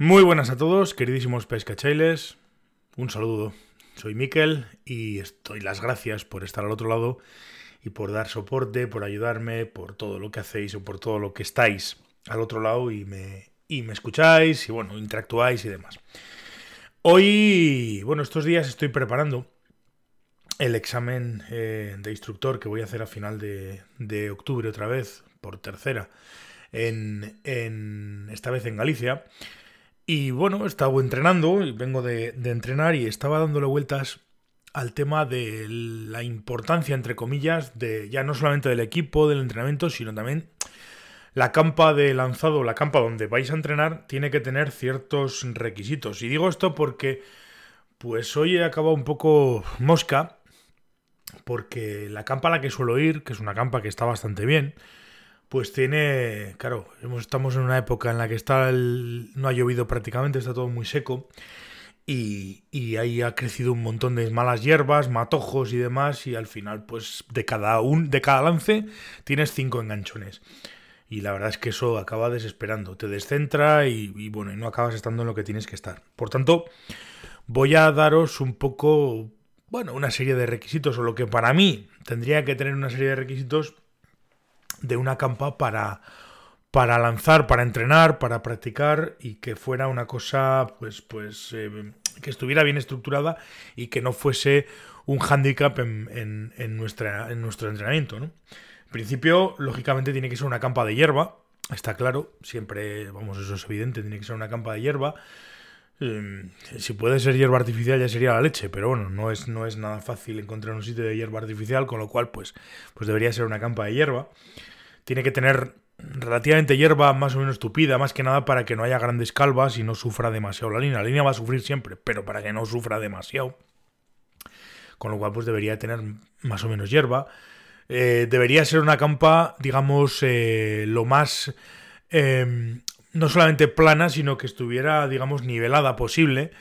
Muy buenas a todos, queridísimos pescachailes. Un saludo. Soy Miquel y estoy las gracias por estar al otro lado y por dar soporte, por ayudarme, por todo lo que hacéis o por todo lo que estáis al otro lado y me, y me escucháis y bueno, interactuáis y demás. Hoy, bueno, estos días estoy preparando el examen eh, de instructor que voy a hacer a final de, de octubre otra vez, por tercera, en, en, esta vez en Galicia. Y bueno, he estado entrenando, y vengo de, entrenar y estaba dándole vueltas al tema de la importancia, entre comillas, de ya no solamente del equipo, del entrenamiento, sino también la campa de lanzado, la campa donde vais a entrenar, tiene que tener ciertos requisitos. Y digo esto porque, pues hoy he acabado un poco mosca, porque la campa a la que suelo ir, que es una campa que está bastante bien, pues tiene, claro, estamos en una época en la que está no ha llovido prácticamente, está todo muy seco y, ahí ha crecido un montón de malas hierbas, matojos y demás y al final pues de cada, un, de cada lance tienes cinco enganchones. Y la verdad es que eso acaba desesperando, te descentra y, y bueno, y no acabas estando en lo que tienes que estar. Por tanto, voy a daros un poco, bueno, una serie de requisitos o lo que para mí tendría que tener una serie de requisitos de una campa para, para lanzar, para entrenar, para practicar y que fuera una cosa, pues, pues, eh, que estuviera bien estructurada y que no fuese un hándicap en, en, nuestra, en nuestro entrenamiento. ¿no? En principio, lógicamente, tiene que ser una campa de hierba, está claro, siempre, vamos, eso es evidente, tiene que ser una campa de hierba. Em, si puede ser hierba artificial ya sería la leche, pero bueno, no es, no es nada fácil encontrar un sitio de hierba artificial, con lo cual pues, pues debería ser una campa de hierba. Tiene que tener relativamente hierba más o menos tupida, más que nada para que no haya grandes calvas y no sufra demasiado la línea. La línea va a sufrir siempre, pero para que no sufra demasiado. Con lo cual pues debería tener más o menos hierba. Eh, debería ser una campa, digamos, eh, lo más em, no solamente plana, sino que estuviera, digamos, nivelada posible,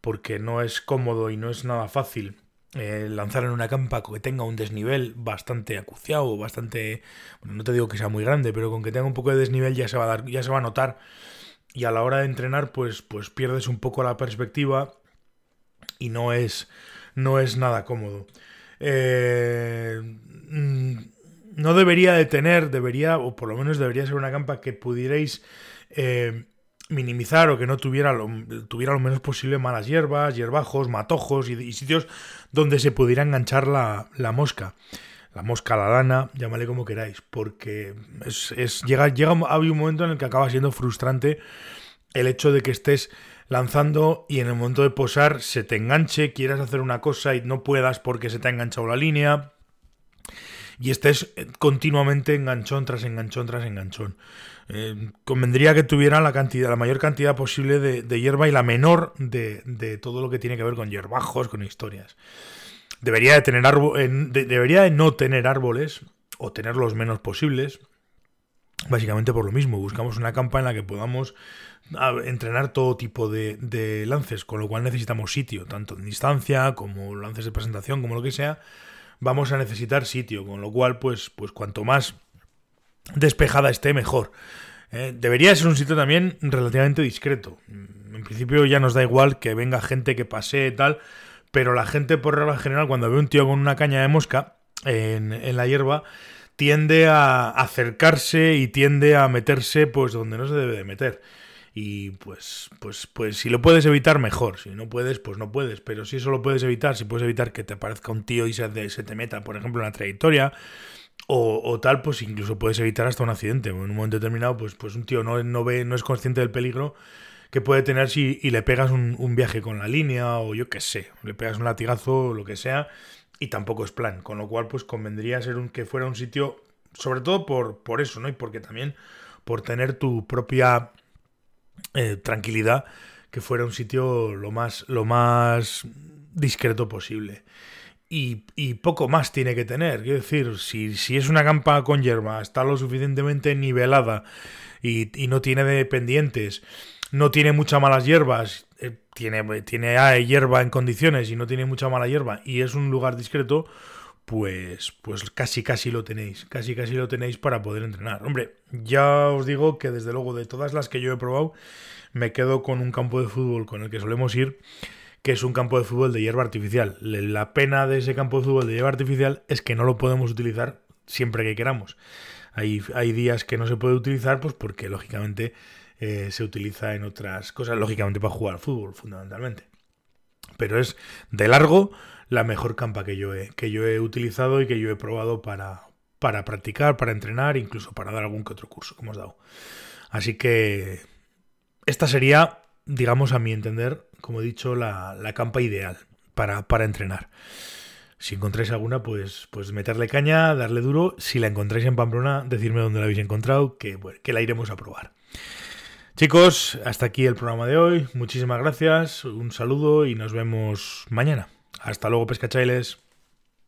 porque no es cómodo y no es nada fácil eh, lanzar en una campa que tenga un desnivel bastante acuciado, bastante, bueno, no te digo que sea muy grande, pero con que tenga un poco de desnivel ya se va a dar, ya se va a notar y a la hora de entrenar pues pues pierdes un poco la perspectiva y no es no es nada cómodo. Eh, mm, no debería de tener, debería, o por lo menos debería ser una campa que pudierais eh, minimizar o que no tuviera lo, tuviera lo menos posible malas hierbas, hierbajos, matojos y, sitios donde se pudiera enganchar la, mosca. La mosca, la lana, llámale como queráis, porque es, llega, llega hay un momento en el que acaba siendo frustrante el hecho de que estés lanzando y en el momento de posar se te enganche, quieras hacer una cosa y no puedas porque se te ha enganchado la línea y estés continuamente enganchón tras enganchón tras enganchón. Eh, convendría que tuviera la cantidad, la mayor cantidad posible de, hierba y la menor de, todo lo que tiene que ver con hierbajos, con historias. Debería de tener debería de no tener árboles o tener los menos posibles. Básicamente por lo mismo, buscamos una campa en la que podamos entrenar todo tipo de, de, lances, con lo cual necesitamos sitio, tanto en distancia como lances de presentación, como lo que sea, vamos a necesitar sitio, con lo cual, pues, pues cuanto más despejada esté, mejor. Eh, debería ser un sitio también relativamente discreto. En principio ya nos da igual que venga gente que pase tal, pero la gente por regla general cuando ve un tío con una caña de mosca en, la hierba tiende a acercarse y tiende a meterse pues donde no se debe de meter. Y pues, pues, pues si lo puedes evitar, mejor. Si no puedes, pues no puedes. Pero si eso lo puedes evitar, si puedes evitar que te parezca un tío y se, te meta, por ejemplo, en la trayectoria, o, tal, pues incluso puedes evitar hasta un accidente. En un momento determinado, pues, pues un tío no, no ve, no es consciente del peligro que puede tener si y le pegas un, viaje con la línea, o yo qué sé, le pegas un latigazo o lo que sea, y tampoco es plan. Con lo cual, pues convendría ser un, que fuera un sitio, sobre todo por, por eso, ¿no? Y porque también por tener tu propia eh, tranquilidad, que fuera un sitio lo más, lo más discreto posible y, poco más tiene que tener. Quiero decir, si, si es una campa con hierba, está lo suficientemente nivelada y, no tiene dependientes, no tiene muchas malas hierbas, eh, tiene, tiene hierba en condiciones y no tiene mucha mala hierba y es un lugar discreto, pues, pues casi casi lo tenéis, casi casi lo tenéis para poder entrenar. Hombre, ya os digo que desde luego de todas las que yo he probado, me quedo con un campo de fútbol con el que solemos ir, que es un campo de fútbol de hierba artificial. La pena de ese campo de fútbol de hierba artificial es que no lo podemos utilizar siempre que queramos. Hay, hay días que no se puede utilizar, pues porque lógicamente eh, se utiliza en otras cosas, lógicamente para jugar al fútbol, fundamentalmente. Pero es de largo la mejor campa que yo he, que yo he utilizado y que yo he probado para, para practicar, para entrenar, incluso para dar algún que otro curso que hemos dado. Así que esta sería, digamos, a mi entender, como he dicho, la, la campa ideal para, para entrenar. Si encontráis alguna, pues, pues meterle caña, darle duro. Si la encontráis en Pamplona, decirme dónde la habéis encontrado, que, que la iremos a probar. Chicos, hasta aquí el programa de hoy. Muchísimas gracias, un saludo y nos vemos mañana. Hasta luego, pescachailes.